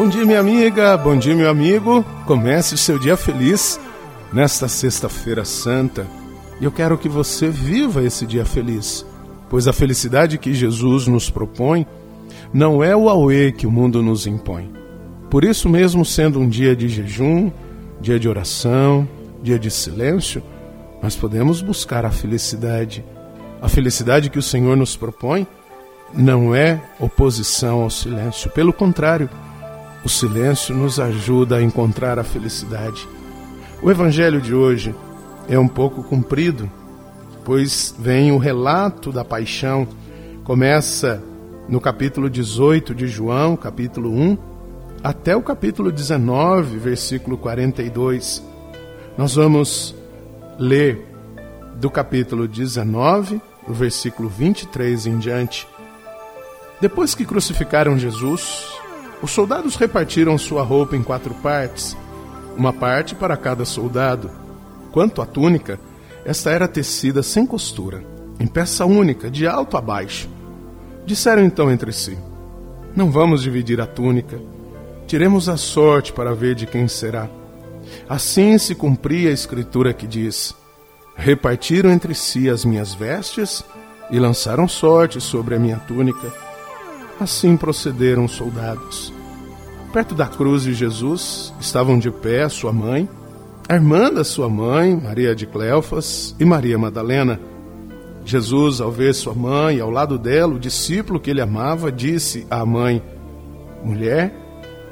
Bom dia, minha amiga, bom dia, meu amigo. Comece o seu dia feliz nesta Sexta-feira Santa. E eu quero que você viva esse dia feliz, pois a felicidade que Jesus nos propõe não é o auê que o mundo nos impõe. Por isso mesmo, sendo um dia de jejum, dia de oração, dia de silêncio, nós podemos buscar a felicidade. A felicidade que o Senhor nos propõe não é oposição ao silêncio, pelo contrário, o silêncio nos ajuda a encontrar a felicidade. O evangelho de hoje é um pouco comprido, pois vem o relato da paixão. Começa no capítulo 18 de João, capítulo 1, até o capítulo 19, versículo 42. Nós vamos ler do capítulo 19, o versículo 23 em diante. Depois que crucificaram Jesus, os soldados repartiram sua roupa em quatro partes, uma parte para cada soldado. Quanto à túnica, esta era tecida sem costura, em peça única, de alto a baixo. Disseram então entre si: Não vamos dividir a túnica. Tiremos a sorte para ver de quem será. Assim se cumpria a escritura que diz: Repartiram entre si as minhas vestes e lançaram sorte sobre a minha túnica. Assim procederam os soldados. Perto da cruz de Jesus estavam de pé sua mãe, a irmã da sua mãe, Maria de Cleofas, e Maria Madalena. Jesus, ao ver sua mãe ao lado dela o discípulo que ele amava, disse à mãe: Mulher,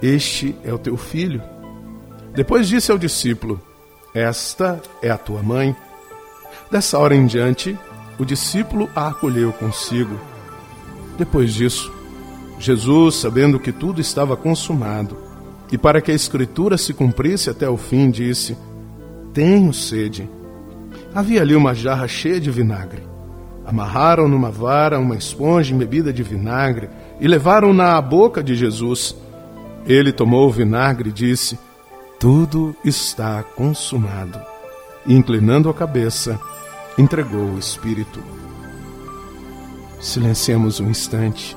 este é o teu filho. Depois disse ao discípulo: Esta é a tua mãe. Dessa hora em diante, o discípulo a acolheu consigo. Depois disso, Jesus, sabendo que tudo estava consumado, e para que a Escritura se cumprisse até o fim, disse: Tenho sede. Havia ali uma jarra cheia de vinagre. Amarraram numa vara uma esponja embebida de vinagre e levaram-na à boca de Jesus. Ele tomou o vinagre e disse: Tudo está consumado. E, inclinando a cabeça, entregou o Espírito. Silenciemos um instante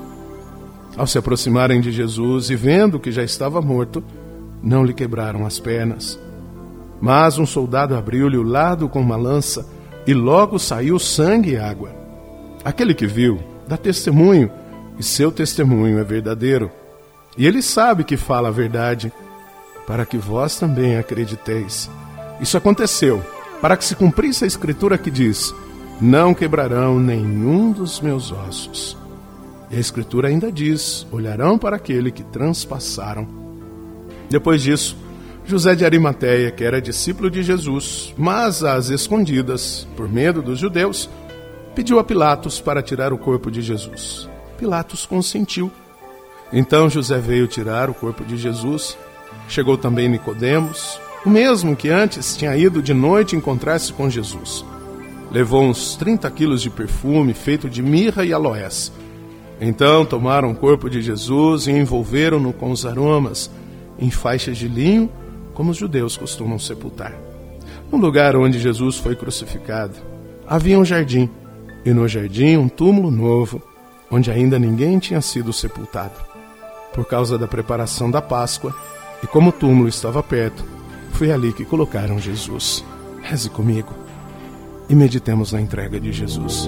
Ao se aproximarem de Jesus e vendo que já estava morto, não lhe quebraram as pernas. Mas um soldado abriu-lhe o lado com uma lança e logo saiu sangue e água. Aquele que viu dá testemunho e seu testemunho é verdadeiro. E ele sabe que fala a verdade, para que vós também acrediteis. Isso aconteceu para que se cumprisse a escritura que diz: Não quebrarão nenhum dos meus ossos. E a Escritura ainda diz: olharão para aquele que transpassaram. Depois disso, José de Arimateia, que era discípulo de Jesus, mas às escondidas, por medo dos judeus, pediu a Pilatos para tirar o corpo de Jesus. Pilatos consentiu. Então José veio tirar o corpo de Jesus. Chegou também Nicodemos, o mesmo que antes tinha ido de noite encontrar-se com Jesus. Levou uns 30 quilos de perfume feito de mirra e aloés então tomaram o corpo de Jesus e envolveram-no com os aromas em faixas de linho, como os judeus costumam sepultar. No lugar onde Jesus foi crucificado, havia um jardim, e no jardim um túmulo novo, onde ainda ninguém tinha sido sepultado. Por causa da preparação da Páscoa, e como o túmulo estava perto, foi ali que colocaram Jesus. Reze comigo e meditemos na entrega de Jesus.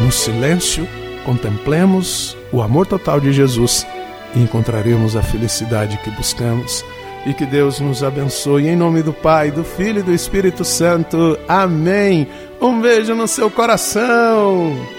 No silêncio, contemplemos o amor total de Jesus e encontraremos a felicidade que buscamos. E que Deus nos abençoe em nome do Pai, do Filho e do Espírito Santo. Amém. Um beijo no seu coração.